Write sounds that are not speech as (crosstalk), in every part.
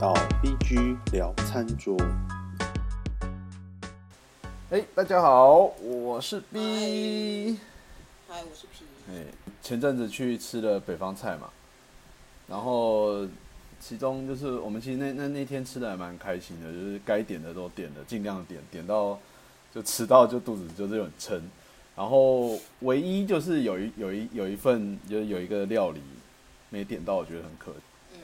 到 BG 聊餐桌。哎，大家好，我是 B。嗨，我是 P。哎，前阵子去吃了北方菜嘛，然后其中就是我们其实那那那天吃的还蛮开心的，就是该点的都点了，尽量点，点到就吃到就肚子就是很撑。然后唯一就是有一有一有一份就是有一个料理没点到，我觉得很可惜。嗯，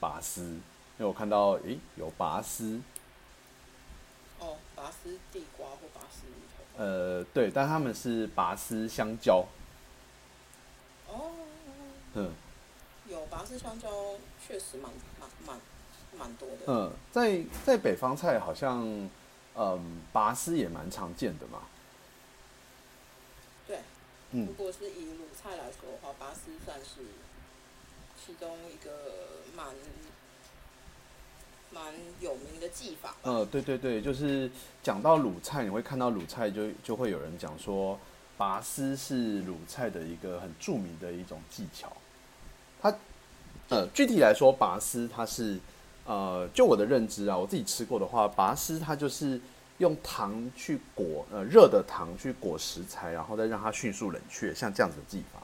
拔丝，因为我看到诶有拔丝，哦，拔丝地瓜或拔丝芋头。呃对，但他们是拔丝香蕉，哦，嗯。有拔丝香蕉，确实蛮蛮蛮蛮多的。嗯，在在北方菜好像嗯拔丝也蛮常见的嘛，对，嗯。如果是以鲁菜来说的话，拔丝算是其中一个蛮蛮有名的技法吧。呃对对对，就是讲到鲁菜，你会看到鲁菜就就会有人讲说拔丝是鲁菜的一个很著名的一种技巧，它呃具体来说拔丝它是呃就我的认知啊，我自己吃过的话，拔丝它就是用糖去裹呃热的糖去裹食材，然后再让它迅速冷却，像这样子的技法。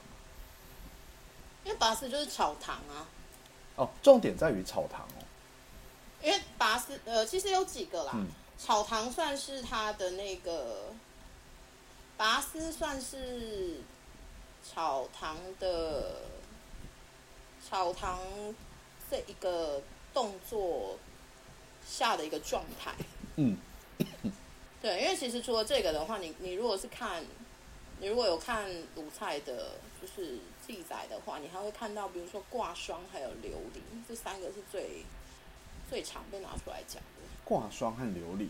因为拔丝就是炒糖啊，哦，重点在于炒糖哦。因为拔丝呃其实有几个啦，嗯炒糖算是它的那个，拔丝算是草堂的草堂这一个动作下的一个状态。嗯对，因为其实除了这个的话，你你如果是看，你如果有看鲁菜的，就是记载的话，你还会看到，比如说挂霜还有琉璃这三个是最最常被拿出来讲的。挂霜和琉璃，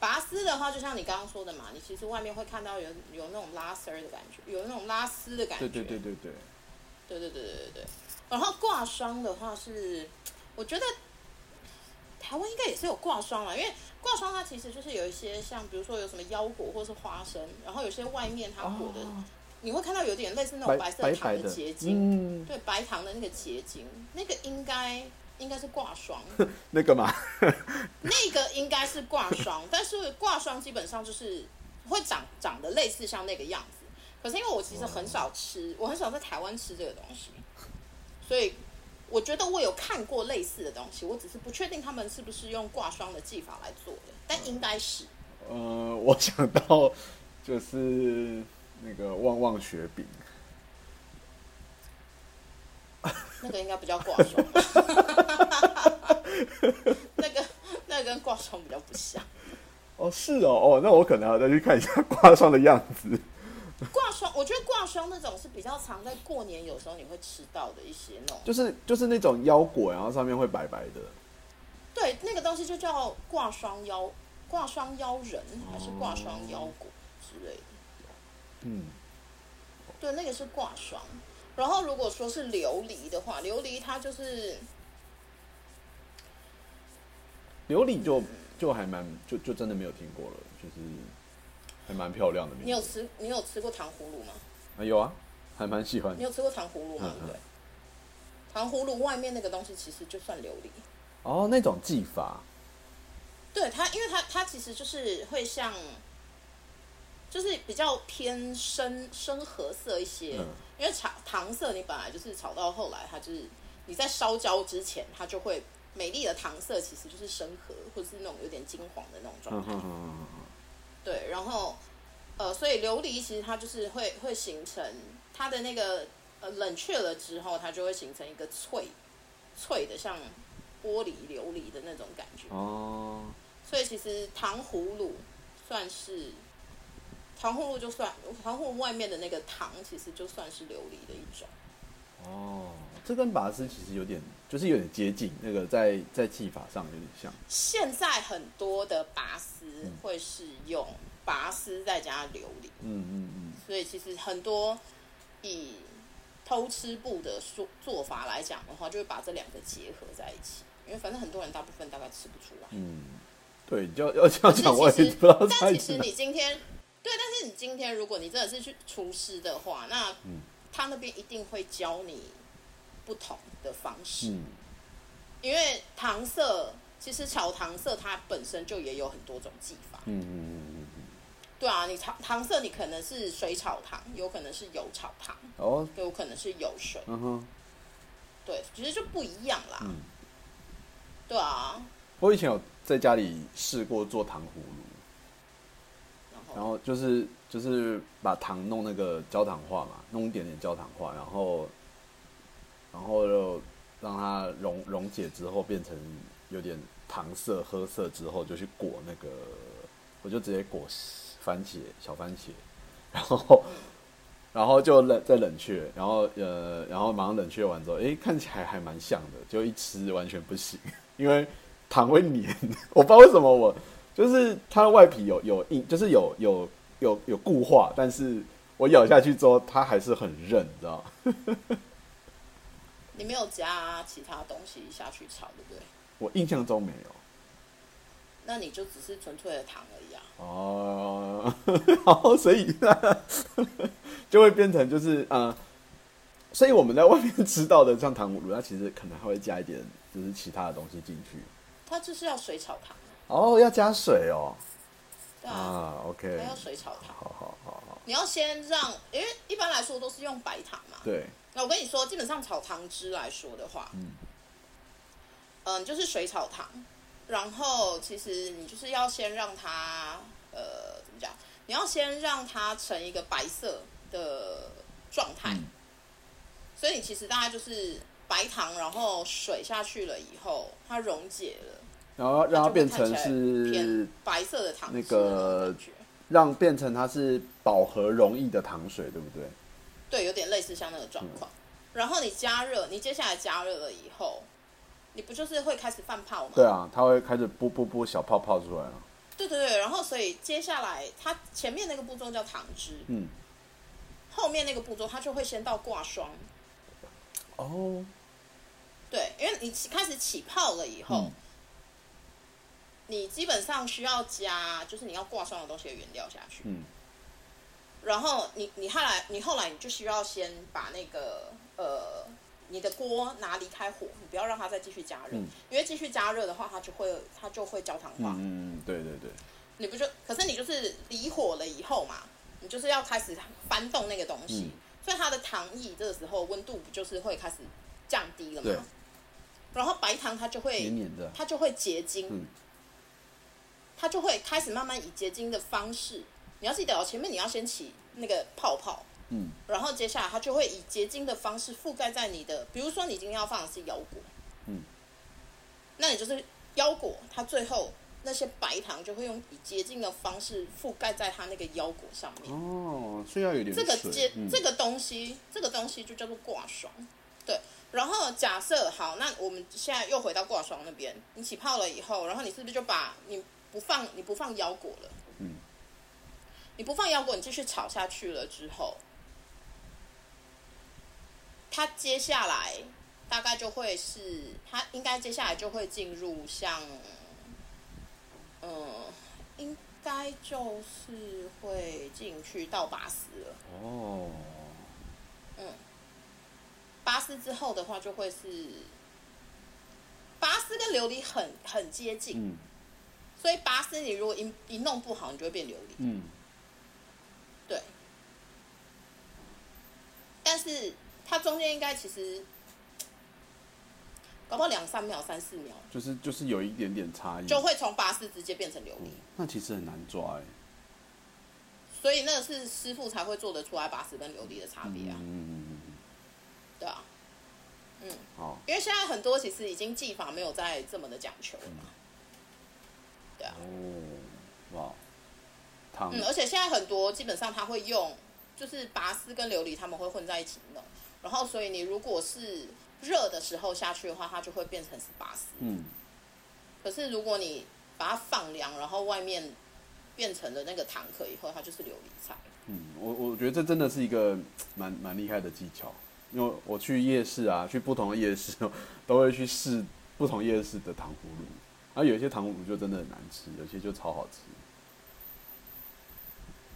拔丝的话，就像你刚刚说的嘛，你其实外面会看到有有那种拉丝儿的感觉，有那种拉丝的感觉。对对对对对，对对对对对对然后挂霜的话是，我觉得台湾应该也是有挂霜啦，因为挂霜它其实就是有一些像比如说有什么腰果或是花生，然后有些外面它裹的，哦你会看到有点类似那白种白色糖的结晶，嗯，对白糖的那个结晶，那个应该应该是挂霜。(laughs) 那个嘛，(laughs) 那个应该是挂霜，(laughs) 但是挂霜基本上就是会长长得类似像那个样子。可是因为我其实很少吃，我很少在台湾吃这个东西，所以我觉得我有看过类似的东西，我只是不确定他们是不是用挂霜的技法来做的，但应该是。呃，我想到就是那个旺旺雪饼，那个应该不叫挂霜，(laughs) 那个那个跟挂霜比较不像。哦，是哦，哦，那我可能要再去看一下 (laughs) 挂霜的样子。挂霜，我觉得挂霜那种是比较常在过年有时候你会吃到的一些那种。就是就是那种腰果，然后上面会白白的。对，那个东西就叫挂霜腰挂霜腰人还是挂霜腰果之类的。嗯，对，那个是挂霜。然后如果说是琉璃的话，琉璃它就是琉璃就就还蛮就就真的没有听过了，就是还蛮漂亮的名字。你有吃你有吃过糖葫芦吗？啊有啊，还蛮喜欢你。有吃过糖葫芦吗？对，糖葫芦外面那个东西其实就算琉璃。哦，那种技法，对它，因为它它其实就是会像，就是比较偏深深褐色一些。嗯因为炒糖色，你本来就是炒到后来，它就是你在烧焦之前，它就会美丽的糖色其实就是深褐，或者是那种有点金黄的那种状态。对，然后呃，所以琉璃其实它就是会会形成它的那个呃冷却了之后，它就会形成一个脆脆的像玻璃琉璃的那种感觉。哦，所以其实糖葫芦算是糖葫芦，就算糖葫芦外面的那个糖，其实就算是琉璃的一种。哦，这跟拔丝其实有点，就是有点接近，那个在在技法上有点像。现在很多的拔丝会是用拔丝再加琉璃，嗯嗯嗯，所以其实很多以偷吃布的做做法来讲的话，就会把这两个结合在一起。因为反正很多人大部分大概吃不出来。嗯，对，要要这样讲，我也不知道在但其实你今天对，但是你今天如果你真的是去厨师的话，那嗯他那边一定会教你不同的方式。嗯，因为糖色其实炒糖色它本身就也有很多种技法。嗯嗯嗯嗯嗯。对啊，你糖糖色你可能是水炒糖，有可能是油炒糖，哦，有可能是油水。嗯哼，对，其实就不一样啦。嗯。对啊，我以前有在家里试过做糖葫芦，然后就是就是把糖弄那个焦糖化嘛，弄一点点焦糖化，然后然后就让它溶溶解之后变成有点糖色褐色之后，就去裹那个，我就直接裹番茄小番茄，然后然后就冷再冷却，然后呃然后马上冷却完之后，诶，看起来还蛮像的，就一吃完全不行，(laughs) 因为糖会黏，我不知道为什么我就是它的外皮有有硬，就是有有有有固化，但是我咬下去之后，它还是很韧，你知道？(laughs) 你没有加其他东西下去炒，对不对？我印象中没有。那你就只是纯粹的糖而已啊。哦，(laughs) 然后所以就会变成就是呃，所以我们在外面吃到的像糖葫芦，它其实可能还会加一点就是其他的东西进去。它就是要水炒糖，哦，要加水哦。对啊，啊，OK，它要水炒糖。好好好好，你要先让，因为一般来说都是用白糖嘛。对，那我跟你说，基本上炒糖汁来说的话，嗯嗯，就是水炒糖，然后其实你就是要先让它，呃，怎么讲？你要先让它成一个白色的状态，嗯所以你其实大概就是白糖，然后水下去了以后，它溶解了，然后让它变成是偏白色的糖那个让变成它是饱和溶液的糖水，对不对？对，有点类似像那个状况。然后你加热，你接下来加热了以后，你不就是会开始放泡吗？对啊，它会开始啵啵啵小泡泡出来了。对对对，然后所以接下来它前面那个步骤叫糖汁，嗯，后面那个步骤它就会先到挂霜。哦，对，因为你起开始起泡了以后，嗯你基本上需要加就是你要挂霜的东西的原料下去。嗯然后你你后来你后来你就需要先把那个呃你的锅拿离开火，你不要让它再继续加热，嗯。因为继续加热的话，它就会它就会焦糖化。嗯嗯，对对对，你不就可是你就是离火了以后嘛，你就是要开始翻动那个东西，嗯。所以它的糖液这个时候温度不就是会开始降低了对。嘛？然后白糖它就会黏黏的。它就会结晶，嗯。它就会开始慢慢以结晶的方式，你要记得哦，前面你要先起那个泡泡，嗯然后接下来它就会以结晶的方式覆盖在你的，比如说你今天要放的是腰果，嗯，那你就是腰果，它最后那些白糖就会用以结晶的方式覆盖在它那个腰果上面。哦，所以要有点这个水结、嗯这个东西，这个东西就叫做挂霜，对。然后假设好，那我们现在又回到挂霜那边，你起泡了以后，然后你是不是就把你不放你不放腰果了？嗯。你不放腰果，你继续炒下去了之后，它接下来大概就会是，它应该接下来就会进入像，嗯，应该就是会进去到拔丝了。哦，嗯拔丝之后的话，就会是拔丝跟琉璃很很接近，嗯所以拔丝你如果一一弄不好，你就会变琉璃。嗯对，但是它中间应该其实搞不好两三秒、三四秒，就是就是有一点点差异，就会从拔丝直接变成琉璃。那其实很难抓哎。所以那个是师傅才会做得出来拔丝跟琉璃的差别啊，嗯嗯嗯嗯对啊，嗯，嗯，好，因为现在很多其实已经技法没有再这么的讲求了嘛，对啊。哦，哇，糖嗯，而且现在很多基本上它会用，就是拔丝跟琉璃他们会混在一起弄，然后所以你如果是热的时候下去的话，它就会变成是拔丝。嗯可是如果你把它放凉，然后外面变成了那个糖壳以后，它就是琉璃菜。嗯，我我觉得这真的是一个 (tsk) 蛮蛮厉害的技巧，因为我去夜市啊，去不同的夜市都会去试不同夜市的糖葫芦，然后有一些糖葫芦就真的很难吃，有些就超好吃。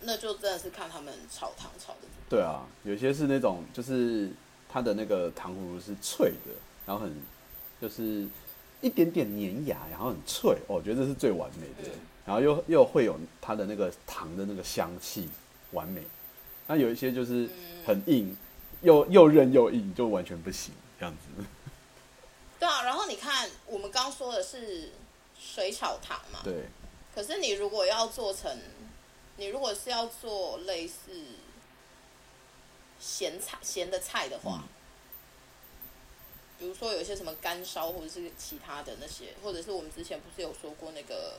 那就真的是看他们炒糖炒的。对啊，有些是那种就是它的那个糖葫芦是脆的，然后很就是一点点粘牙，然后很脆，哦我觉得这是最完美的。嗯然后又又会有它的那个糖的那个香气，完美。那有一些就是嗯很硬，又又韧又硬，就完全不行这样子。对啊，然后你看，我们刚说的是水炒糖嘛，对，可是你如果要做成，你如果是要做类似咸菜咸的菜的话，比如说有一些什么干烧或者是其他的那些，或者是我们之前不是有说过那个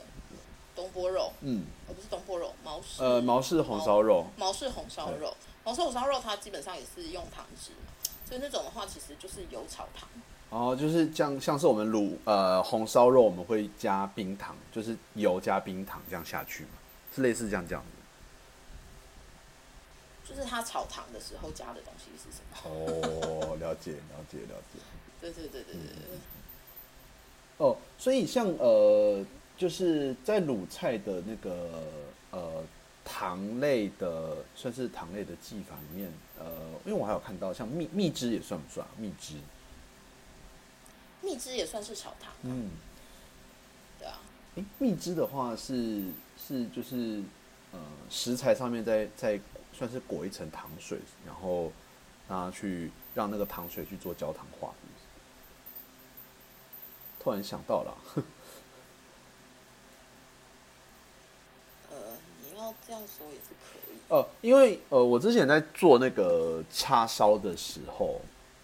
东坡肉，嗯，哦不是东坡肉，毛氏呃，毛氏红烧肉，毛氏红烧肉，毛氏红烧肉它基本上也是用糖汁嘛，所以那种的话其实就是油炒糖。然后就是像像是我们卤呃红烧肉，我们会加冰糖，就是油加冰糖这样下去嘛，是类似这样讲的。就是他炒糖的时候加的东西是什么？哦，(laughs) 了解了解了解。对对对对对对。哦，所以像呃，就是在鲁菜的那个呃糖类的，算是糖类的技法里面，呃，因为我还有看到像蜜蜜汁也算不算啊？蜜汁，蜜汁也算是炒糖，嗯，对啊，诶，蜜汁的话是是就是呃食材上面再再算是裹一层糖水，然后让它去让那个糖水去做焦糖化。突然想到了啊，(laughs) 呃，你要这样说也是可以。呃，因为呃，我之前在做那个叉烧的时候，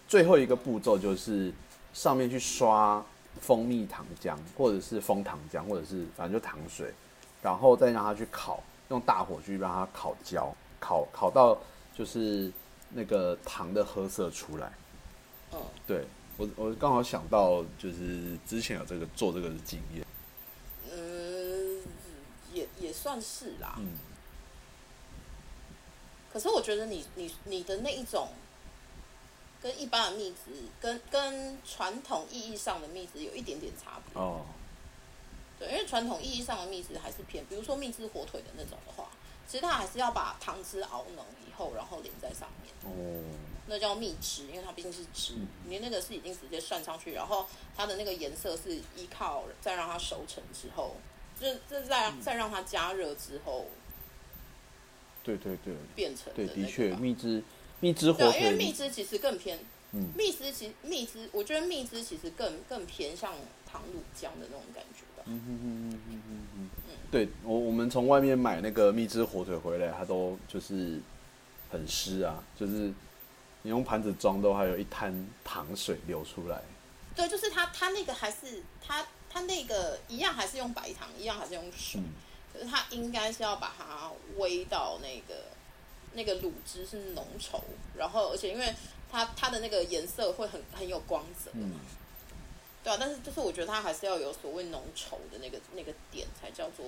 最后一个步骤就是上面去刷蜂蜜糖浆，或者是枫糖浆，或者是反正就糖水，然后再让它去烤，用大火去让它烤焦，烤烤到就是那个糖的褐色出来。嗯，对我，我刚好想到就是之前有这个做这个的经验。嗯，也也算是啦。嗯，可是我觉得你你你的那一种，跟一般的蜜汁，跟跟传统意义上的蜜汁有一点点差别。哦，对，因为传统意义上的蜜汁还是偏，比如说蜜汁火腿的那种的话，其实它还是要把糖汁熬浓以后，然后淋在上面，哦，那叫蜜汁，因为它毕竟是汁，你那个是已经直接涮上去，然后它的那个颜色是依靠再让它熟成之后，就这再再让它加热之后对对对，变成对，的确，蜜汁蜜汁火对啊，因为蜜汁其实更偏，嗯蜜汁其蜜汁，我觉得蜜汁其实更更偏向糖乳浆的那种感觉吧。嗯哼哼哼哼哼哼，对我我们从外面买那个蜜汁火腿回来，它都就是很湿啊，就是你用盘子装都还有一滩糖水流出来。对，就是它它那个还是它它那个一样还是用白糖，一样还是用水，嗯。可是它应该是要把它煨到那个那个卤汁是浓稠，然后而且因为它它的那个颜色会很很有光泽，嗯，对啊，但是就是我觉得它还是要有所谓浓稠的那个那个点才叫做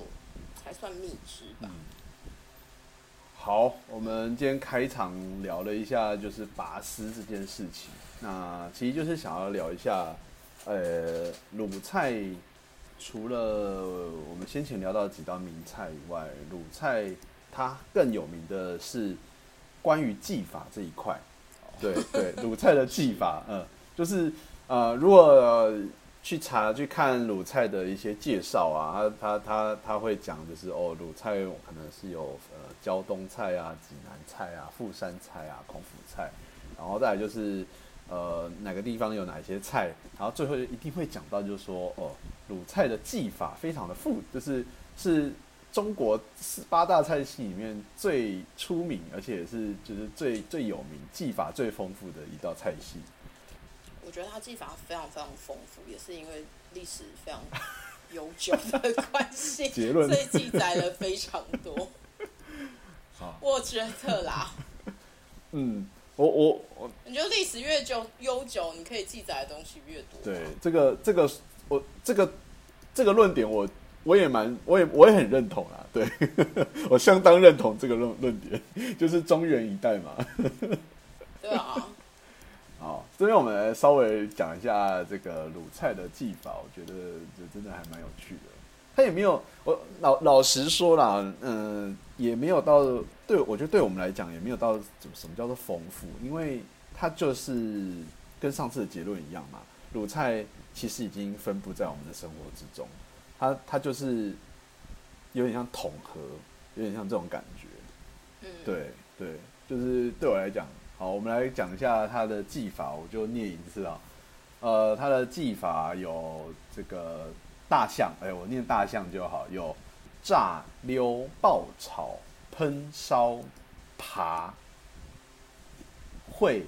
才算蜜汁吧。好，我们今天开场聊了一下就是拔丝这件事情，那其实就是想要聊一下，呃，鲁菜除了我们先前聊到几道名菜以外，鲁菜它更有名的是关于技法这一块。对对，鲁菜的技法，嗯，就是呃，如果、呃去查去看鲁菜的一些介绍啊，他他他他会讲就是哦，鲁菜可能是有呃胶东菜啊、济南菜啊、富山菜啊、孔府菜，然后再来就是呃哪个地方有哪些菜，然后最后一定会讲到就是说哦，鲁菜的技法非常的复，就是是中国四八大菜系里面最出名，而且是就是最最有名、技法最丰富的一道菜系。我觉得它技法非常非常丰富，也是因为历史非常悠久的关系，(laughs) 结论所以记载了非常多。(laughs) 好我觉得啦，(laughs) 嗯，我我我你觉得历史越久悠久，你可以记载的东西越多。对这个这个我这个这个论点我我也蛮我也我也很认同啦，对我相当认同这个论论点，就是中原一带嘛。对啊，好，这边我们来稍微讲一下这个鲁菜的技法，我觉得这真的还蛮有趣的。他也没有，我老老实说啦，嗯、也没有到对我觉得对我们来讲也没有到什么什么叫做丰富，因为它就是跟上次的结论一样嘛，卤菜其实已经分布在我们的生活之中，它它就是有点像统合，有点像这种感觉。嗯，对对，就是对我来讲，好，我们来讲一下他的技法，我就念一次啊。呃，他的技法有这个大象，哎，我念大象就好，有炸、溜、爆炒、喷、烧、爬、会、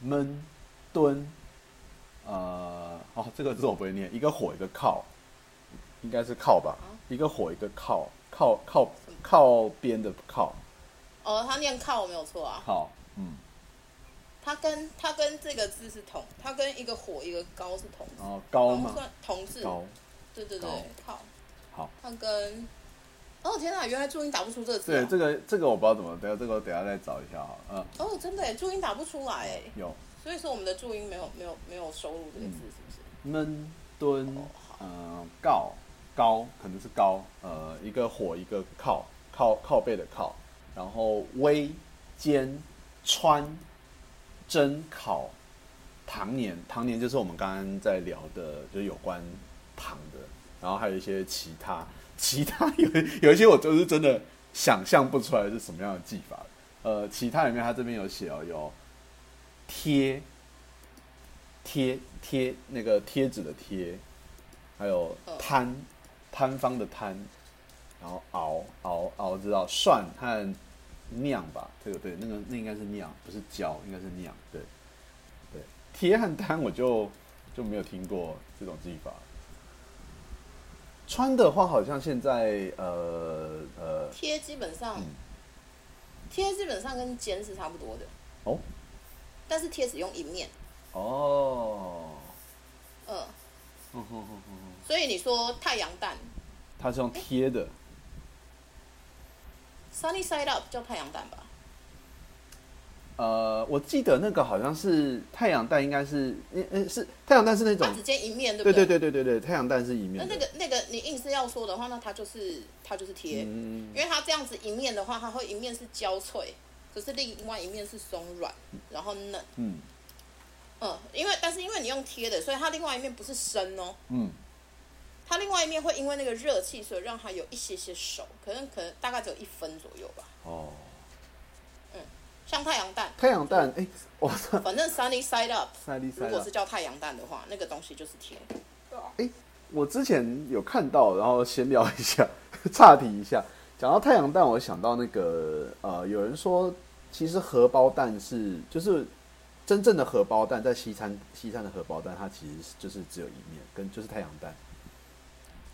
闷、蹲。呃，哦，这个字我不会念，一个火一个靠，应该是靠吧？一个火一个靠，靠靠靠边的靠。哦，他念靠没有错啊。好，嗯，它跟它跟这个字是同，它跟一个火一个高是同字，哦高嘛，算同字。高，对对对，靠。好。它跟哦天哪，原来注音打不出这个字、对，啊。这个这个我不知道怎么，等下这个我等下再找一下哈，嗯，哦，真的耶，注音打不出来哎，有。所以说我们的注音没有没有没有收入这个字，嗯。是不是？闷蹲嗯，告。高可能是高，呃，一个火一个靠靠靠背的靠，然后煨煎穿蒸烤糖年，糖年就是我们刚刚在聊的，就是有关糖的，然后还有一些其他其他有有一些我就是真的想象不出来是什么样的技法。呃，其他里面它这边有写哦，有贴贴贴那个贴纸的贴，还有摊摊方的摊，然后熬熬熬知道涮和酿吧，这个对，那个那应该是酿，不是胶，应该是酿，对对。贴和单我就就没有听过这种技法。穿的话，好像现在呃呃贴基本上嗯。贴基本上跟煎是差不多的，哦但是贴只用一面，哦，嗯，所以你说太阳蛋。它是用贴的，sunny side up 叫太阳蛋吧？呃，我记得那个好像是太阳蛋，应该是，嗯嗯，是太阳蛋是那种它，只煎一面，对对？不对对对对对，太阳蛋是一面，那那个那个你硬是要说的话，那它就是它就是贴，嗯。因为它这样子一面的话，它会一面是焦脆，可是另外一面是松软，然后嫩。嗯。嗯，因为但是因为你用贴的，所以它另外一面不是生哦，嗯，它另外一面会因为那个热气，所以让它有一些些熟，可能可能大概只有一分左右吧。哦，嗯像太阳蛋，太阳蛋，哎，我操，(laughs) 反正 sunny side up，如果是，叫太阳蛋的话，那个东西就是甜。哎。我之前有看到，然后闲聊一下，(laughs) 岔题一下，讲到太阳蛋，我想到那个，呃，有人说，其实荷包蛋是就是。真正的荷包蛋在西餐西餐的荷包蛋，它其实是就是只有一面，跟就是太阳蛋。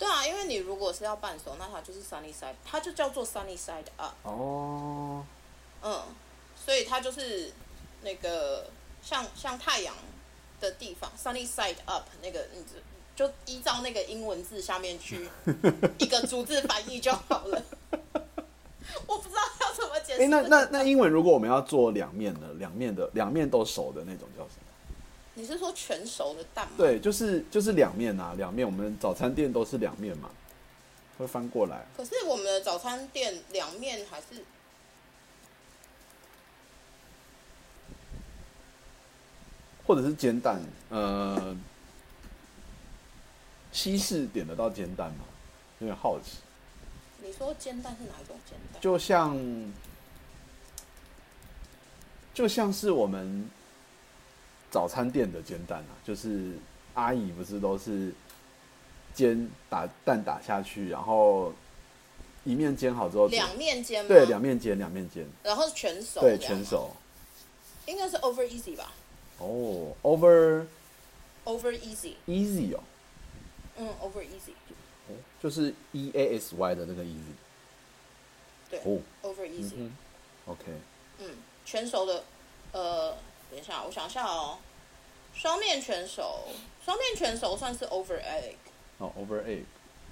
对啊，因为你如果是要半熟，那它就是 sunny side，它就叫做 sunny side up。哦，嗯，所以它就是那个像像太阳的地方，sunny side up 那个，你就就依照那个英文字下面去 (laughs) 一个逐字翻译就好了。(laughs) 我不知道要怎么解释。哎、那那那英文如果我们要做两面的，两面的两面都熟的那种叫什么？你是说全熟的蛋吗？对，就是就是两面啊，两面。我们早餐店都是两面嘛，会翻过来。可是我们的早餐店两面还是或者是煎蛋，呃，西式点得到煎蛋吗？有点好奇。你说煎蛋是哪一种煎蛋？就像就像是我们早餐店的煎蛋啊，就是阿姨不是都是煎打蛋打下去，然后一面煎好之后，两面煎吗？对两面煎两面煎，然后全熟，对全，熟。应该是 over easy 吧？哦，over？over easy，easy 哦，嗯，over easy，哦就是 e a s y 的那个 easy。对哦，，over 嗯 easy，哼，OK，嗯，全熟的，呃，等一下，我想一下哦，双面全熟，双面全熟算是 over egg，哦，over egg，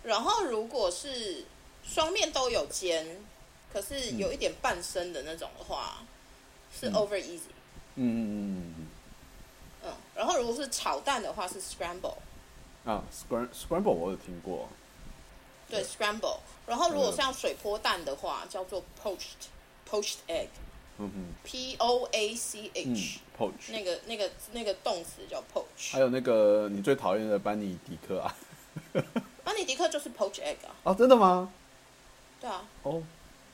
然后如果是双面都有煎，可是有一点半生的那种的话，是嗯。over easy，嗯嗯嗯嗯嗯，然后如果是炒蛋的话是 scramble，嗯，啊，scram scramble 我有听过，对对 scramble，然后如果嗯像水波蛋的话叫做 poached poached egg，，P O A C 嗯 H，、，poach，那个那个那个动词叫 poach，还有那个你最讨厌的班尼迪克啊？(laughs) (laughs) 班尼迪克就是 poach egg 啊，哦，真的吗？对啊，哦，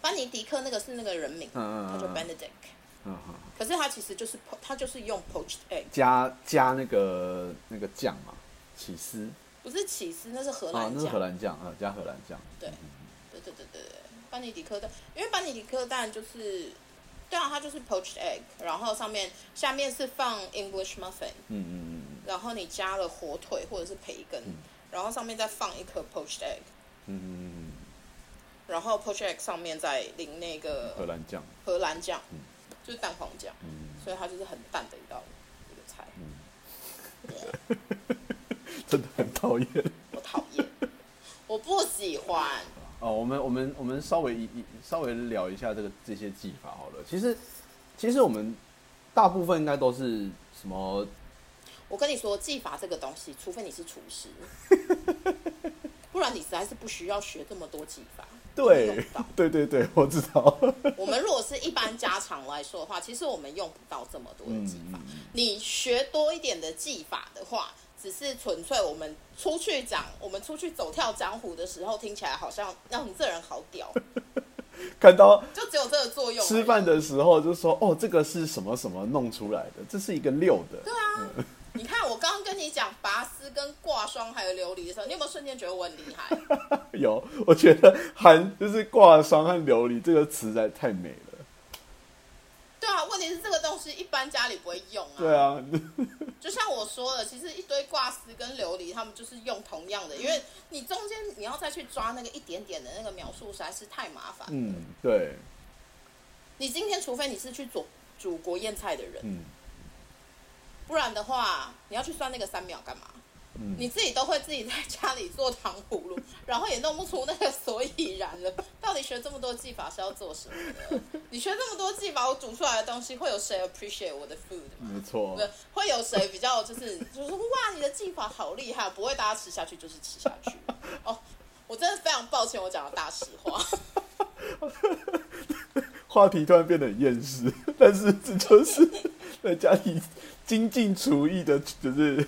班尼迪克那个是那个人名，嗯嗯他叫嗯 Benedict，嗯嗯，可是他其实就是他就是用 poached egg，加加那个那个酱嘛，起司。不是起司，那是荷啊，兰酱。那是荷，兰酱啊，加荷兰酱。对。对对对对对，班尼迪克蛋，因为班尼迪克蛋就是，对啊，它就是 poached egg，然后上面下面是放 English muffin，嗯嗯嗯然后你加了火腿或者是培根，然后上面再放一颗 poached egg，嗯嗯嗯然后 poached egg 上面再淋那嗯，个荷兰酱。荷兰酱，就是蛋黄酱，嗯，所以它就是很淡的一道一个菜。(laughs) 真的很讨厌。我讨厌，我不喜欢。哦，我们我们我们稍微一一稍微聊一下这个这些技法好了。其实其实我们大部分应该都是什么？我跟你说，技法这个东西，除非你是厨师，(laughs) 不然你实在是不需要学这么多技法。对对对对，我知道。我们如果是一般家常来说的话，其实我们用不到这么多的技法。你学多一点的技法的话，只是纯粹我们出去讲，我们出去走跳江湖的时候，听起来好像让你这人好屌，(laughs) 看到就只有这个作用。吃饭的时候就说哦，这个是什么什么弄出来的，这是一个六的。对啊，你看我刚刚跟你讲拔丝、跟挂霜还有琉璃的时候，你有没有瞬间觉得我很厉害？(laughs) 有，我觉得含就是挂霜和琉璃这个词实在太美了。对啊，问题是这个东西一般家里不会用啊。对啊，(laughs) 就像我说的，其实一堆挂丝跟琉璃，他们就是用同样的，因为你中间你要再去抓那个一点点的那个描述，实在是太麻烦。嗯，对，你今天除非你是去煮煮国宴菜的人，嗯不然的话，你要去算那个三秒干嘛？嗯，你自己都会自己在家里做糖葫芦，(laughs) 然后也弄不出那个所以然了。到底学这么多技法是要做什么的？(laughs) 你学这么多技法，我煮出来的东西会有谁 appreciate 我的 food 吗？没错会有谁比较就是就是哇，你的技法好厉害，不会大家吃下去就是吃下去。(laughs) 哦，我真的非常抱歉，我讲的大实话。话题突然变得很厌世，但是这就是在家里精进厨艺的，就是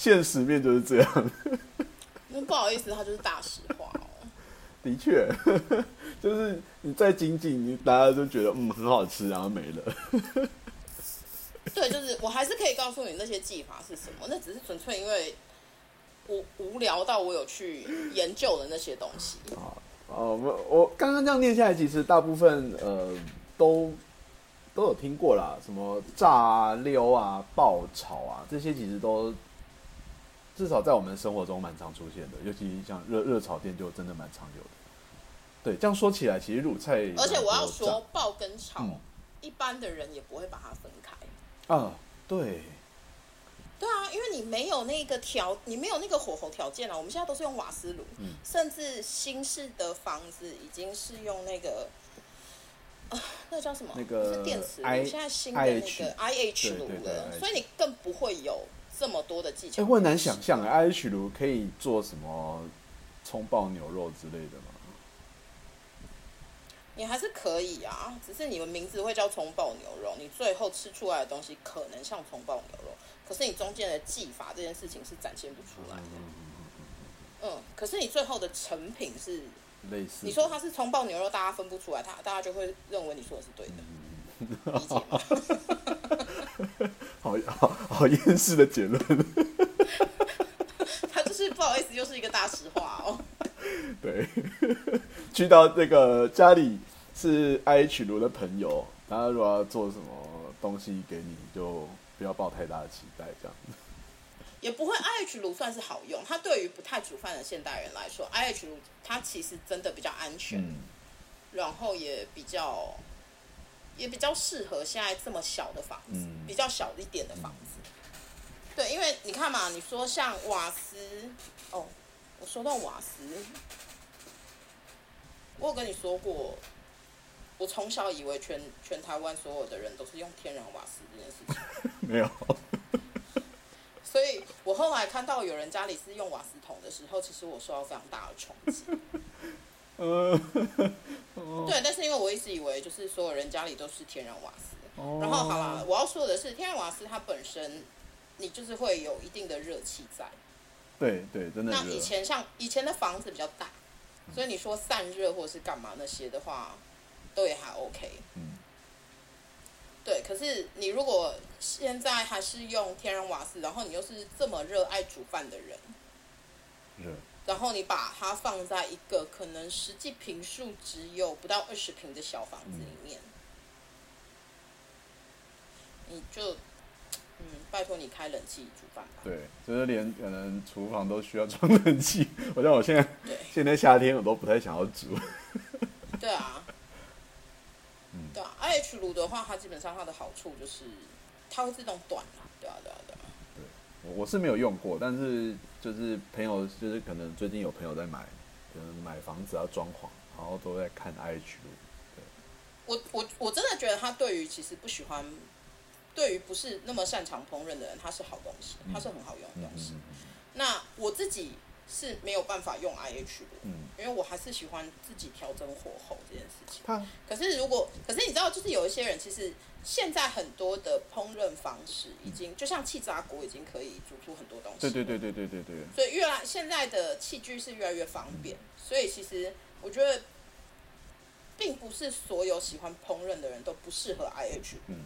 现实面就是这样。那 (laughs) 不好意思，它就是大实话哦。的确，(laughs) 就是你再精进，你大家就觉得嗯很好吃，然后没了。(laughs) 对，就是我还是可以告诉你那些技法是什么，那只是纯粹因为我无聊到我有去研究的那些东西。啊哦，我我刚刚这样念下来，其实大部分呃都都有听过啦，什么炸啊、溜啊、爆炒啊，这些其实都至少在我们生活中蛮常出现的，尤其像热热炒店就真的蛮常有的。对，这样说起来，其实卤菜而且我要说，爆跟炒，嗯一般的人也不会把它分开。炸啊，对，对啊，因为你没有那个条，你没有那个火候条件啊。我们现在都是用瓦斯炉，嗯甚至新式的房子已经是用那个。啊，那个叫什么？那个是电磁炉现在新的那个 IH 炉了，所以你更不会有这么多的技巧。哎、我很难想象哎，IH 炉可以做什么葱爆牛肉之类的吗？你还是可以啊，只是你们名字会叫葱爆牛肉，你最后吃出来的东西可能像葱爆牛肉，可是你中间的技法这件事情是展现不出来的。嗯，可是你最后的成品是，类似你说它是葱爆牛肉，大家分不出来，它大家就会认为你说的是对的，理解吗？好好好厌式的结论。他就是不好意思，又是一个大实话哦。对，去到那个家里是 IH 炉的朋友，他如果要做什么东西给你，就不要抱太大的期待，这样。也不会 IH 炉算是好用，它对于不太煮饭的现代人来说，IH 炉它其实真的比较安全。嗯，然后也比较也比较适合现在这么小的房子，嗯比较小一点的房子。对，因为你看嘛，你说像瓦斯，哦，我说到瓦斯，我有跟你说过，我从小以为全全台湾所有的人都是用天然瓦斯这件事情，(laughs) 没有。所以我后来看到有人家里是用瓦斯桶的时候，其实我受到非常大的冲击。嗯，(laughs) 哦对，但是因为我一直以为就是所有人家里都是天然瓦斯，哦然后好了，我要说的是，天然瓦斯它本身你就是会有一定的热气在。对对，真的那以前像以前的房子比较大，所以你说散热或者是干嘛那些的话，都也还 OK。嗯，对。可是你如果现在还是用天然瓦斯，然后你又是这么热爱煮饭的人，热，然后你把它放在一个可能实际平数只有不到二十平的小房子里面，你就嗯，拜托你开冷气煮饭吧。对，就是连可能厨房都需要装冷气。我像我现在对现在夏天我都不太想要煮。对啊，嗯对啊，IH 炉的话，它基本上它的好处就是它会自动断啊，对啊，对啊，对啊。我我是没有用过，但是就是朋友，就是可能最近有朋友在买，可能买房子要装潢，然后都在看 IH 炉。我我我真的觉得它对于其实不喜欢，对于不是那么擅长烹饪的人，它是好东西，它是很好用的嗯东西。嗯那我自己是没有办法用 IH 炉，嗯，因为我还是喜欢自己调整火候这件事情。它可是如果，可是你知道，就是有一些人其实现在很多的烹饪方式已经，就像气炸锅已经可以煮出很多东西。对对对对对对对，所以越来现在的器具是越来越方便，所以其实我觉得，并不是所有喜欢烹饪的人都不适合 IH，嗯，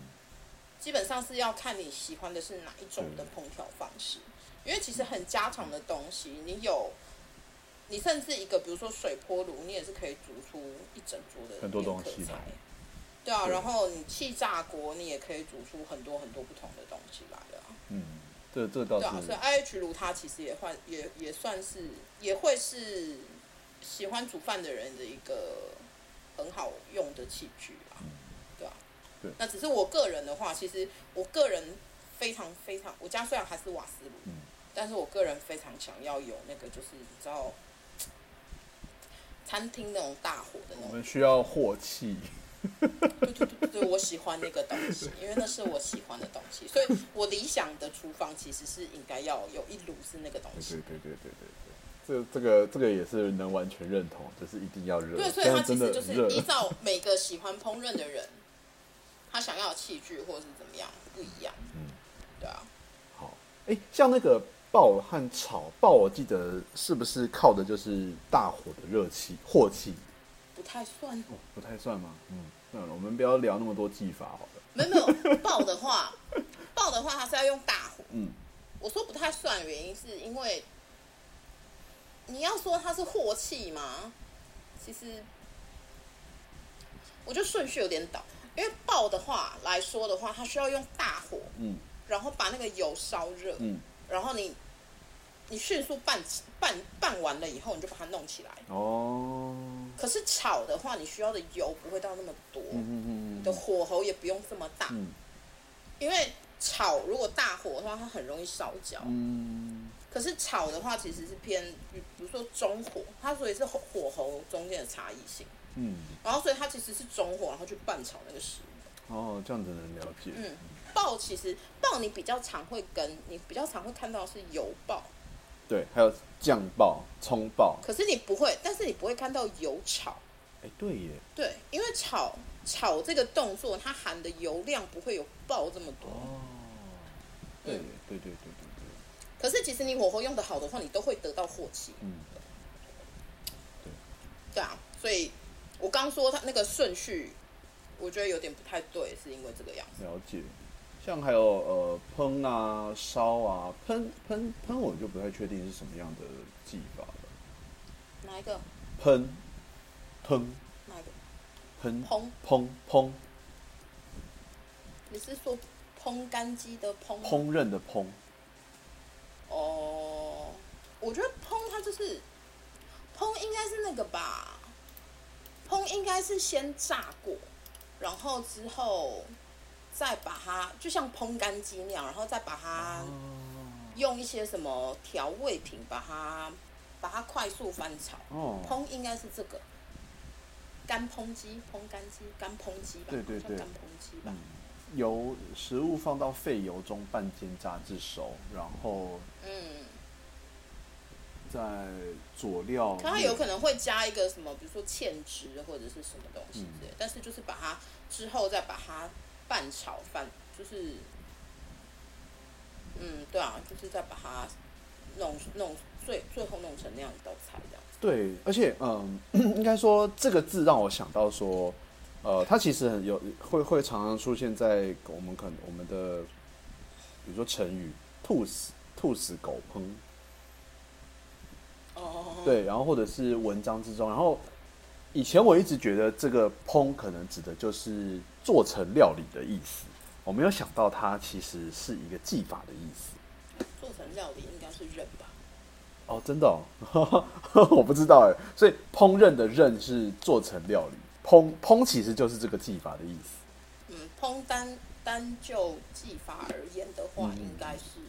基本上是要看你喜欢的是哪一种的烹调方式。因为其实很家常的东西，你有，你甚至一个比如说水波炉，你也是可以煮出一整桌的很多东西来。对啊，然后你气炸锅，你也可以煮出很多很多不同的东西来的啊。嗯，这这倒是对啊，所以 IH 炉它其实也换也也算是也会是喜欢煮饭的人的一个很好用的器具。对那只是我个人的话，其实我个人非常非常，我家虽然还是瓦斯炉，嗯但是我个人非常想要有那个就是你知道。(tsk) 餐厅那种大火的那种我们需要火气。对对对对对，我喜欢那个东西，因为那是我喜欢的东西，所以我理想的厨房其实是应该要有一炉是那个东西对。对对对对对对，这这个这个也是能完全认同，就是一定要热。对，所以它这样真的其实就是依照每个喜欢烹饪的人，他想要的器具或者是怎么样不一样。嗯，对啊，好，哎，像那个爆和炒爆，我记得是不是靠的就是大火的热气、火气？不太算。哦，不太算吗？嗯，算了，我们不要聊那么多技法好了。没有没有 (laughs) 爆的话，爆的话它是要用大火。嗯，我说不太算的原因是因为你要说它是火气吗？其实我觉得顺序有点倒，因为爆的话来说的话，它需要用大火，嗯。然后把那个油烧热，嗯，然后你你迅速拌拌拌完了以后，你就把它弄起来。哦，可是炒的话，你需要的油不会到那么多，嗯嗯嗯你的火候也不用这么大，嗯。因为炒如果大火的话，它很容易烧焦。嗯。可是炒的话，其实是偏，比比如说中火，它所以是火火候中间的差异性。嗯，然后所以它其实是中火，然后去拌炒那个食物。哦，这样子能了解。嗯，爆其实爆你比较常会跟你比较常会看到是油爆，对，还有酱爆、葱爆。可是你不会，但是你不会看到油炒。哎，对耶。对，因为炒炒这个动作，它含的油量不会有爆这么多。哦，对嗯对对对对对。可是其实你火候用的好的话，你都会得到火气。嗯，对啊，所以我刚说他那个顺序，我觉得有点不太对，是因为这个样子。了解。像还有呃烹啊、烧啊，喷喷喷我就不太确定是什么样的技法了。哪一个？喷，喷哪一个？烹烹？烹烹你是说烹干鸡的烹？烹饪的烹，哦，我觉得烹它就是烹应该是那个吧，烹应该是先炸过，然后之后再把它就像烹干鸡那样，然后再把它用一些什么调味品把它把它快速翻炒。哦，烹应该是这个干烹鸡、烹干鸡、干烹鸡吧，对对对。干烹鸡吧。嗯，油食物放到沸油中半煎炸至熟，然后嗯，在佐料，它有可能会加一个什么，比如说芡汁或者是什么东西嗯之类，但是就是把它之后再把它拌炒饭，就是，嗯，对啊，就是再把它弄弄最最后弄成那样一道菜这样子。对，而且嗯，应该说这个字让我想到说，呃，它其实很有会会常常出现在我们可能我们的，比如说成语“兔死兔死狗烹”，哦，对，然后或者是文章之中，然后以前我一直觉得这个“烹”可能指的就是做成料理的意思，我没有想到它其实是一个技法的意思。做成料理应该是刃吧？哦，真的哦，(laughs) 我不知道哎。所以烹饪的饪是做成料理，烹烹其实就是这个技法的意思。嗯，烹单单就技法而言的话，嗯应该是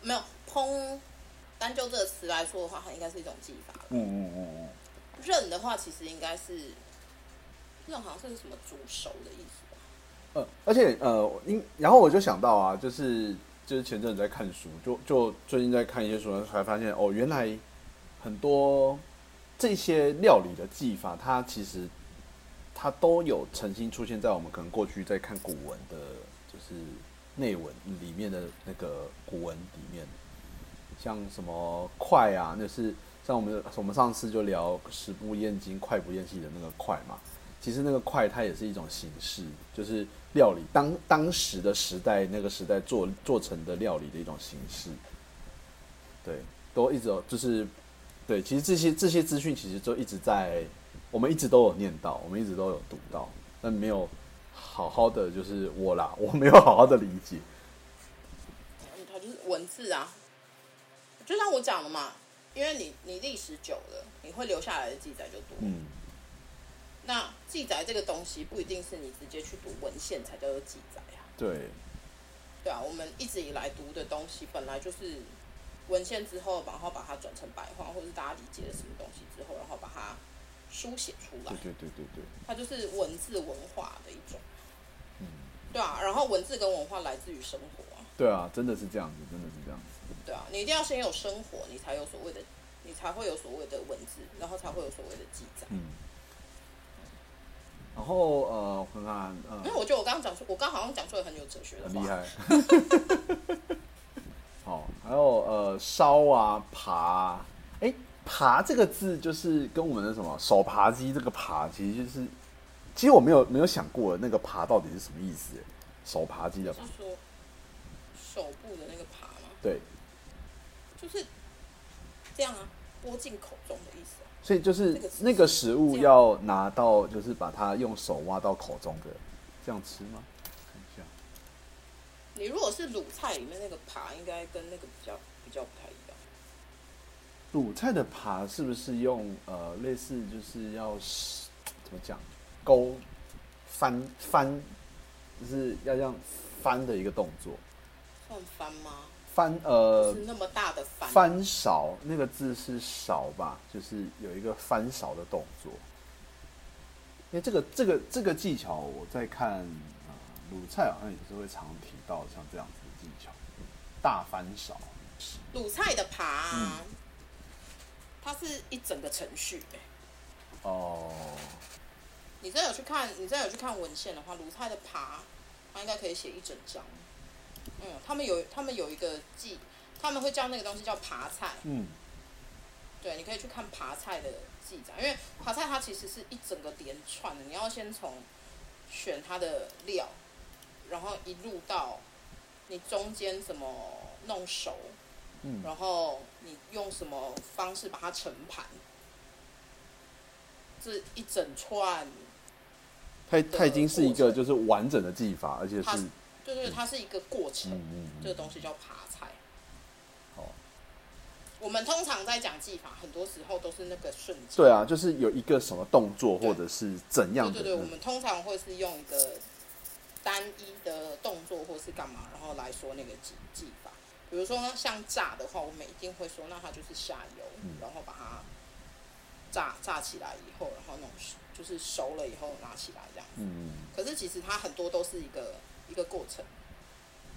没有烹单就这个词来说的话，它应该是一种技法。嗯嗯嗯嗯。韧的话，其实应该是韧，好像是什么煮熟的意思吧？呃，而且呃，因然后我就想到啊，就是就是前阵子在看书，就就最近在看一些书，才发现哦，原来很多这些料理的技法，它其实它都有曾经出现在我们可能过去在看古文的，就是内文里面的那个古文里面，像什么快啊，那是像我们我们上次就聊食不厌精，快不厌细的那个快嘛。其实那个快，它也是一种形式，就是料理当当时的时代那个时代做做成的料理的一种形式。对，都一直有，就是对，其实这些这些资讯其实就一直在，我们一直都有念到，我们一直都有读到，但没有好好的，就是我啦，我没有好好的理解。它就是文字啊，就像我讲的嘛，因为你你历史久了，你会留下来的记载就多。嗯，那记载这个东西不一定是你直接去读文献才叫做记载啊。对，对啊，我们一直以来读的东西本来就是文献之后，然后把它转成白话，或者是大家理解了什么东西之后，然后把它书写出来对，对对对对，它就是文字文化的一种。嗯，对啊，然后文字跟文化来自于生活啊。对啊，真的是这样子，真的是这样子。对啊，你一定要先有生活，你才有所谓的，你才会有所谓的文字，然后才会有所谓的记载。嗯。然后呃，我看看，呃，因为我觉得我刚刚讲出，我刚好像讲出了很有哲学的话。很厉害。(laughs) 好，还有呃烧啊爬啊，哎爬这个字就是跟我们的什么手扒鸡这个爬，其实就是，其实我没有没有想过那个爬到底是什么意思，哎手扒鸡的爬是，说手部的那个爬吗？对，就是这样啊，拨进口中的意思啊。所以就是那个食物要拿到，就是把它用手挖到口中的，这样吃吗？看一下，你如果是鲁菜里面那个扒，应该跟那个比较比较不太一样。鲁菜的扒是不是用呃类似就是要怎么讲勾翻翻，就是要这样翻的一个动作？算翻吗？翻呃是那么大的翻。翻勺那个字是勺吧？就是有一个翻勺的动作。因为这个这个这个技巧，我在看呃鲁菜好像也是会常提到像这样子的技巧，大翻勺。鲁菜的爬、啊，嗯它是一整个程序、欸。哦，你真的有去看，你真的有去看文献的话，鲁菜的爬，它应该可以写一整章。嗯，他们有他们有一个记，他们会叫那个东西叫爬菜。嗯。对，你可以去看爬菜的记载，因为爬菜它其实是一整个连串的，你要先从选它的料，然后一路到你中间怎么弄熟，嗯，然后你用什么方式把它盛盘，这一整串，它它已经是一个就是完整的技法，而且是对对，它是一个过程，嗯嗯这个东西叫爬菜。哦，我们通常在讲技法，很多时候都是那个瞬间。对啊，就是有一个什么动作或者是怎样的，对对对，我们通常会是用一个单一的动作或是干嘛，然后来说那个技技法。比如说呢，像炸的话，我们一定会说，那它就是下油，嗯然后把它炸炸起来以后，然后弄熟就是熟了以后拿起来这样。嗯，可是其实它很多都是一个一个过程。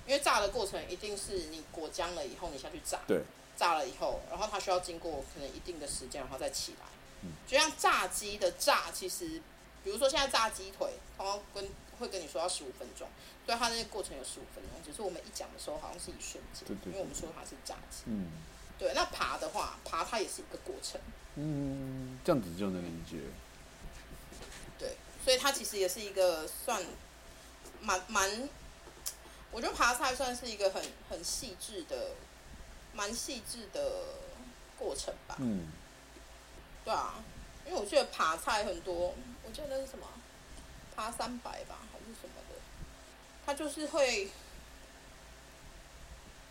因为炸的过程一定是你果浆了以后你下去炸，对，炸了以后，然后它需要经过可能一定的时间，然后再起来。嗯就像炸鸡的炸，其实比如说现在炸鸡腿，它会跟会跟你说要十五分钟，对，它那个过程有十五分钟，只是我们一讲的时候好像是一瞬间，对对对因为我们说它是炸鸡。嗯对，那爬的话，爬它也是一个过程，嗯，这样子就能理解。对，所以它其实也是一个算蛮蛮，我觉得爬菜算是一个很很细致的、蛮细致的过程吧。嗯，对啊，因为我记得爬菜很多，我记得那是什么爬三百吧，还是什么的，它就是会，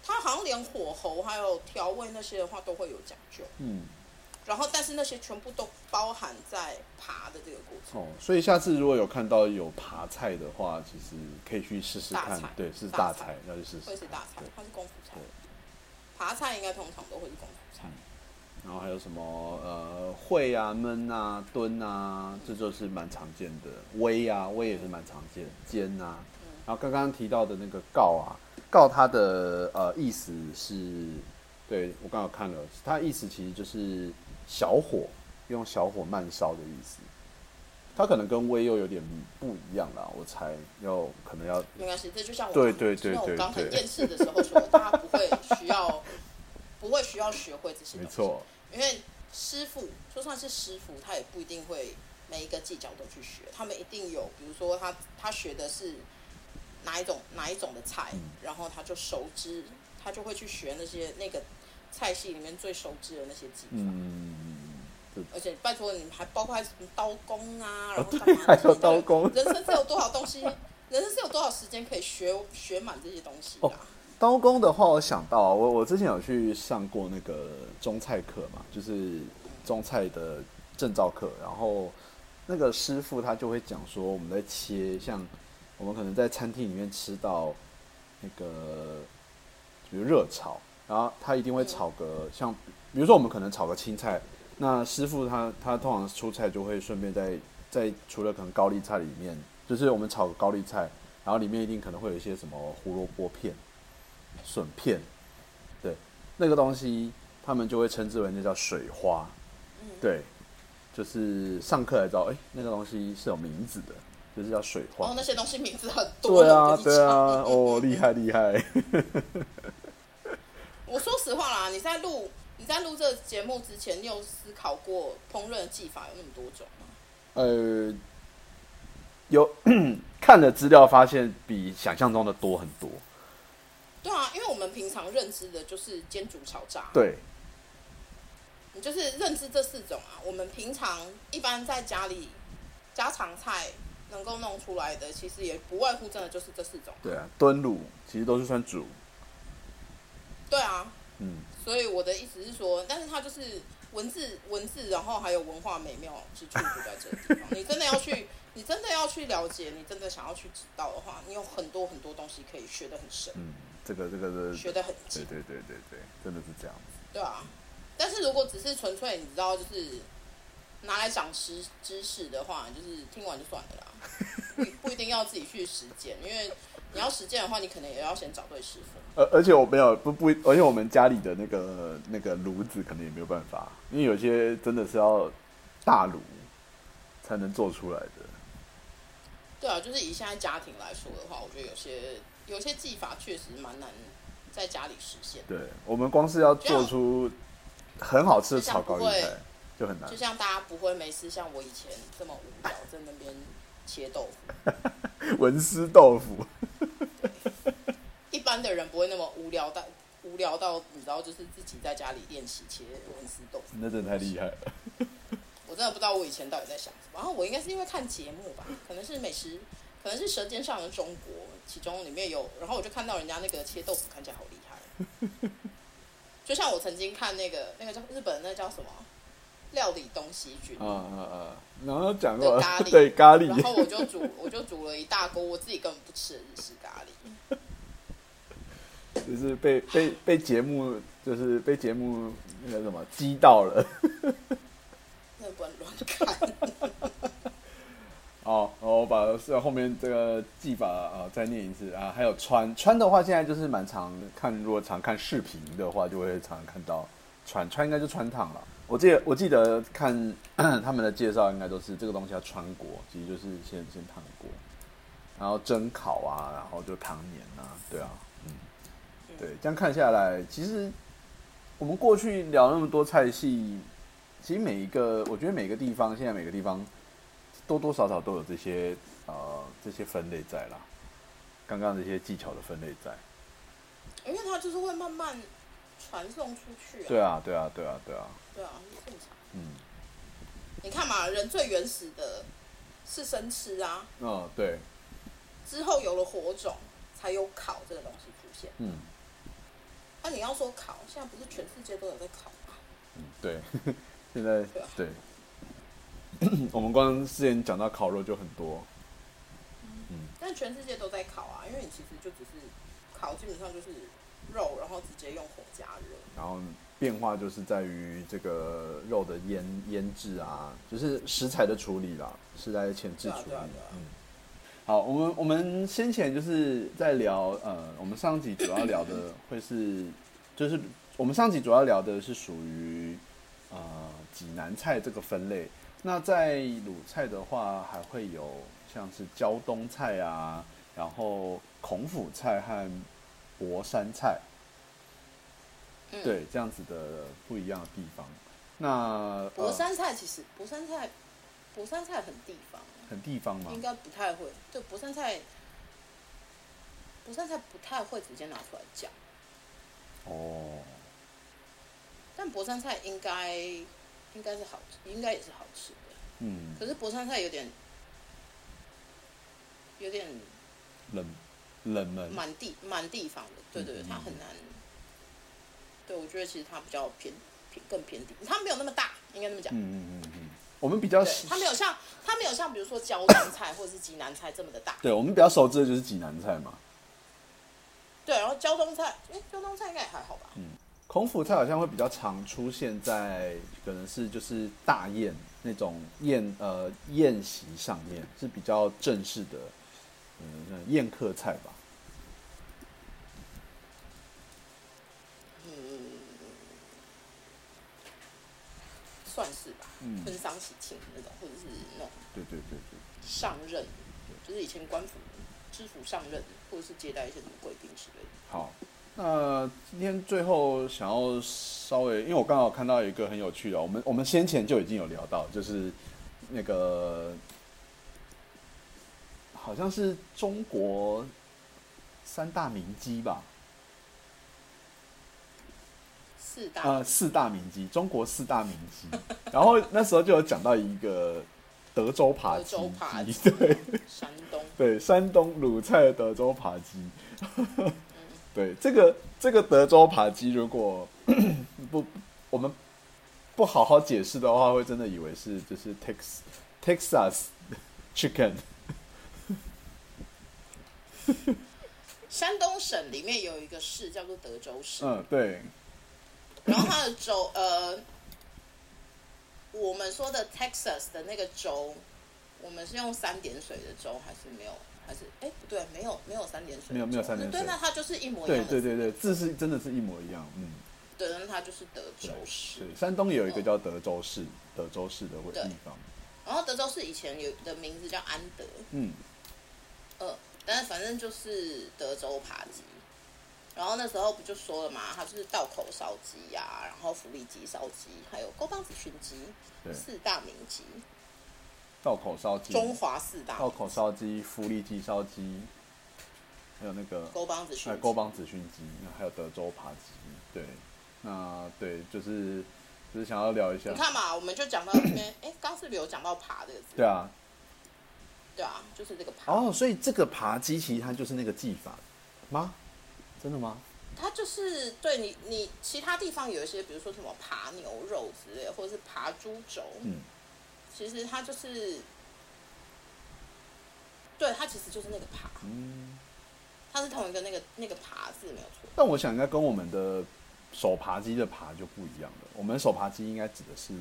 它好像连火候还有调味那些的话都会有讲究，嗯，然后但是那些全部都包含在爬的这个过程。哦，所以下次如果有看到有爬菜的话，其实可以去试试看。对，是大菜大菜，要去试试会。是大菜，它是功夫菜对。爬菜应该通常都会是功夫菜。然后还有什么呃会啊、焖啊、炖啊，这就是蛮常见的。煨啊，煨也是蛮常见，煎啊。然后刚刚提到的那个告啊，告它的呃意思是，对我刚刚有看了，它的意思其实就是小火，用小火慢烧的意思。它可能跟微又有点不一样啦，我猜要可能要没关系，这就像我对刚对对对就像我刚很对厌世的时候说，大家不会需要，(laughs) 不会需要学会这些东西。没错，因为师傅就算是师傅，他也不一定会每一个技巧都去学，他们一定有，比如说他他学的是哪一种哪一种的菜，嗯然后他就熟知，他就会去学那些那个菜系里面最熟知的那些技法。嗯，而且拜托你们还包括什么刀工啊，然后对干嘛还有刀工人生是有多少东西？人生是有多少时间可以学学满这些东西的、刀工的话，我想到我我之前有去上过那个中菜课嘛，就是中菜的证照课，然后那个师傅他就会讲说，我们在切，像我们可能在餐厅里面吃到那个，比如热炒，然后他一定会炒个像，比如说我们可能炒个青菜，那师傅他他通常出菜就会顺便在在除了可能高丽菜里面，就是我们炒个高丽菜，然后里面一定可能会有一些什么胡萝卜片。笋片，对，那个东西他们就会称之为那叫水花，嗯，对，就是上课才知道，哎、那个东西是有名字的，就是叫水花。然后那些东西名字很多。对啊，对啊，哦，厉害厉害。我说实话啦，你在录你在录这个节目之前，你有思考过烹饪的技法有那么多种吗？呃，有 (clears throat) 看了资料发现比想象中的多很多。对啊，因为我们平常认知的就是煎煮炒炸，对，你就是认知这四种啊。我们平常一般在家里家常菜能够弄出来的，其实也不外乎真的就是这四种。对啊，炖卤其实都是算煮，对啊，嗯，所以我的意思是说，但是它就是文字文字，然后还有文化美妙之处就在这个地方。(laughs) 你真的要去，你真的要去了解，你真的想要去知道的话，你有很多很多东西可以学得很深，嗯，这个这个是学得很对精，对对对对，真的是这样子。对啊。但是如果只是纯粹你知道，就是拿来讲知知识的话，就是听完就算了啦，(laughs) 不不一定要自己去实践，因为你要实践的话，你可能也要先找对师傅。而而且我没有不不，而且我们家里的那个那个炉子可能也没有办法，因为有些真的是要大炉才能做出来的。对啊，就是以现在家庭来说的话，我觉得有些有些技法确实蛮难在家里实现。对，我们光是要做出很好吃的炒高丽菜就很难就。像大家不会没事像我以前这么无聊在那边切豆腐，(laughs) 文思豆腐，一般的人不会那么无聊到无聊到你知道，就是自己在家里练习切文思豆腐。那真的太厉害了。(laughs) 我真的不知道我以前到底在想什么。然后我应该是因为看节目吧，可能是美食，可能是《舌尖上的中国》，其中里面有，然后我就看到人家那个切豆腐看起来好厉害。(laughs) 就像我曾经看那个那个叫日本那叫什么料理东西君，啊啊啊！然后讲过的咖喱 (laughs) 对咖喱然，后我就煮我就煮了一大锅我自己根本不吃的日式咖喱。就是被被被节目就是被节目那个什么激到了。(laughs) 那不能乱看。(laughs) 哦，我把是后面这个技法啊再念一次啊。还有穿穿的话，现在就是蛮常看，如果常看视频的话，就会常看到穿穿应该就穿烫了。我记得我记得看 (clears throat) 他们的介绍，应该都是这个东西要穿过，其实就是先先烫过，然后蒸烤啊，然后就糖黏啊，对啊，嗯，对，这样看下来，其实我们过去聊那么多菜系，其实每一个，我觉得每个地方现在每个地方多多少少都有这些呃这些分类在啦，刚刚这些技巧的分类在，因为它就是会慢慢传送出去啊。对啊，对啊，对啊，对啊，对啊，正常。嗯，你看嘛，人最原始的是生吃啊，嗯，对，之后有了火种，才有烤这个东西出现。嗯那、你要说烤，现在不是全世界都有在烤吗？嗯，对，现在对 (coughs) 我们光之前讲到烤肉就很多，嗯但全世界都在烤啊，因为你其实就只是烤，基本上就是肉，然后直接用火加热。然后变化就是在于这个肉的腌腌制啊，就是食材的处理啦，食材的前置对啊处理。对啊对啊嗯，好，我们我们先前就是在聊，呃，我们上集主要聊的会是，就是我们上集主要聊的是属于呃济南菜这个分类。那在鲁菜的话，还会有像是胶东菜啊，然后孔府菜和博山菜。嗯，对，这样子的不一样的地方。那博呃山菜其实博山菜，博山菜很地方，很地方吗应？该不太会。对，博山菜，博山菜不太会直接拿出来讲，哦，但博山菜应该应该是好吃，应该也是好吃的。嗯，可是博山菜有点有点冷冷门。蛮地蛮地方的，对对对，嗯它很难。对，我觉得其实它比较偏偏更偏地，它没有那么大，应该那么讲。嗯嗯嗯嗯，我们比较对，熟它没有像它没有像比如说胶东菜或者是济南菜这么的大。对我们比较熟知的就是济南菜嘛。对，然后胶东菜，哎，胶东菜应该也还好吧？嗯孔府菜好像会比较常出现在可能是就是大宴那种宴呃宴席上面，是比较正式的嗯宴客菜吧。算是吧，嗯婚丧喜庆那种，或者是那种对对对对。上任，就是以前官府知府上任，或者是接待一些什么贵宾之类的。好，那今天最后想要稍微，因为我刚好看到一个很有趣的，我们我们先前就已经有聊到，就是那个好像是中国三大名鸡吧，四大、呃，四大名鸡，中国四大名鸡，(laughs) 然后那时候就有讲到一个德州扒德鸡。(laughs) 对。山东，对，山东鲁菜的德州扒鸡。对，这个这个德州扒鸡，如果 (coughs) 不我们不好好解释的话，会真的以为是就是 Tex Texas chicken。(laughs) 山东省里面有一个市叫做德州市，嗯，对，然后它的州，呃，我们说的 Texas 的那个州，我们是用三点水的州还是没有？还是哎不对，没有没有三点水，没有没有三点水对，那它就是一模一样的，对对对，字是真的是一模一样。嗯，对，那它就是德州市。对，山东也有一个叫德州市，德州市的位对地方。然后德州市以前有的名字叫安德，嗯，呃，但是反正就是德州扒鸡。然后那时候不就说了嘛，它就是道口烧鸡呀、然后福利鸡烧鸡，还有沟帮子熏鸡，四大名鸡，道口烧鸡，中华四大道口烧鸡、福利鸡烧鸡，还有那个沟帮子熏鸡，还有沟帮子熏鸡，那还有德州扒鸡，对，那对，就是就是想要聊一下。你，看嘛，我们就讲到这边，(coughs) 哎，刚是不是有讲到“扒”这个字？对啊，对啊，就是这个“扒”，哦，所以这个扒鸡其实它就是那个技法吗？真的吗？它就是对你你其他地方有一些，比如说什么扒牛肉之类，或者是扒猪肘，嗯，其实它就是，对，它其实就是那个扒，嗯，它是同一个那个那个扒字没有错。但我想应该跟我们的手扒鸡的扒就不一样了。我们手扒鸡应该指的是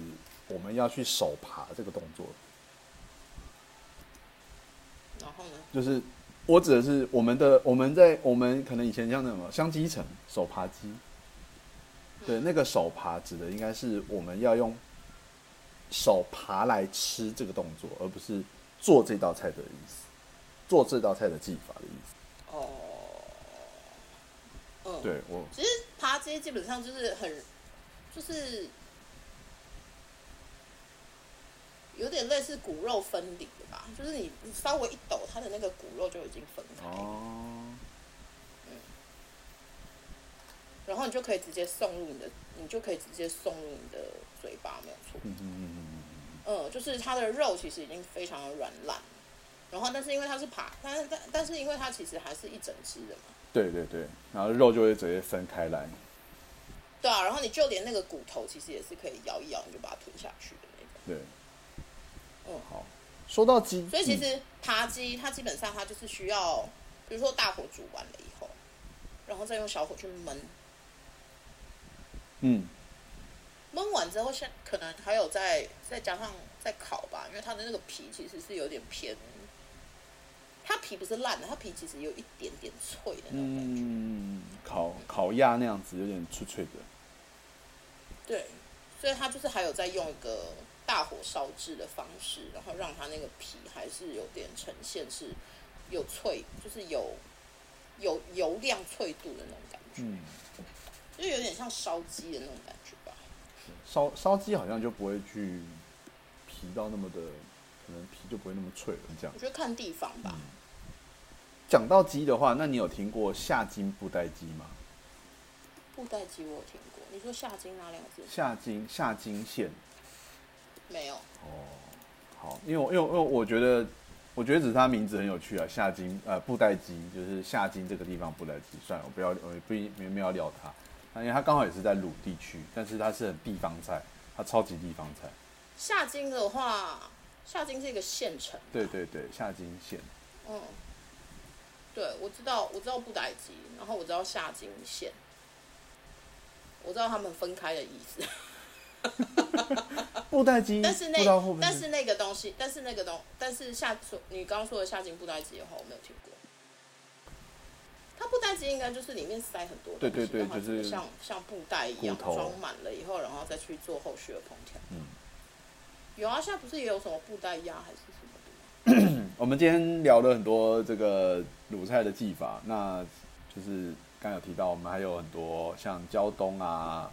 我们要去手扒这个动作，然后呢？就是我指的是我们的我们在我们可能以前像那什么香鸡城手扒鸡，对，那个手扒指的应该是我们要用手扒来吃这个动作，而不是做这道菜的意思，做这道菜的技法的意思。哦，嗯，对我其实扒鸡基本上就是很，就是有点类似骨肉分离就是你你稍微一抖，它的那个骨肉就已经分开，哦，然后你就可以直接送入你的，你就可以直接送入你的嘴巴，没有错。嗯嗯嗯嗯嗯，就是它的肉其实已经非常的软烂，然后但是因为它是爬，但是但但是因为它其实还是一整只的嘛，对对对，然后肉就会直接分开来。对啊，然后你就连那个骨头其实也是可以咬一咬，你就把它吞下去的那种。对，嗯，好，说到鸡，嗯所以其实扒鸡它基本上它就是需要，比如说大火煮完了以后，然后再用小火去焖，嗯焖完之后，像可能还有再再加上再烤吧，因为它的那个皮其实是有点偏，它皮不是烂的，它皮其实有一点点脆的那种感觉。嗯，烤烤鸭那样子有点脆脆的。对，所以它就是还有在用一个大火烧制的方式，然后让它那个皮还是有点呈现是有脆，就是有有油亮脆度的那种感觉，嗯，就有点像烧鸡的那种感觉吧。烧烧鸡好像就不会去皮到那么的，可能皮就不会那么脆了。这样我觉得看地方吧。讲到鸡的话，那你有听过下筋布袋鸡吗？布袋鸡我有听过，你说下筋哪两个字？下筋下筋线没有。哦好，因为我因为因为我觉得，我觉得只是它名字很有趣啊，夏金呃布袋鸡就是夏金这个地方布袋鸡，算了，我不要我不一没没有要聊它，啊因为它刚好也是在鲁地区，但是它是很地方菜，它超级地方菜。夏津的话，夏津是一个县城。对对对，夏津县。嗯，对，我知道，我知道布袋鸡，然后我知道下筋线，我知道他们分开的意思。(laughs) 布袋鸡，但是那但是那个东西，但是那个东，但是下说你刚刚说的下筋布袋鸡的话，我没有听过。它布袋鸡应该就是里面塞很多东西，对对对就是像像布袋一样装满了以后，然后再去做后续的烹调。嗯，有啊，现在不是也有什么布袋鸭还是什么的吗？(coughs) 我们今天聊了很多这个鲁菜的技法，那就是刚有提到，我们还有很多像胶东啊、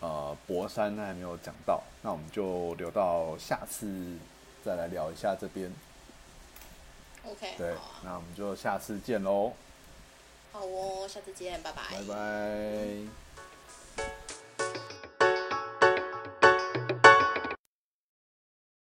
呃博山，那还没有讲到，那我们就留到下次再来聊一下这边。OK，对啊，，那我们就下次见喽，好哦，下次见，拜拜拜拜。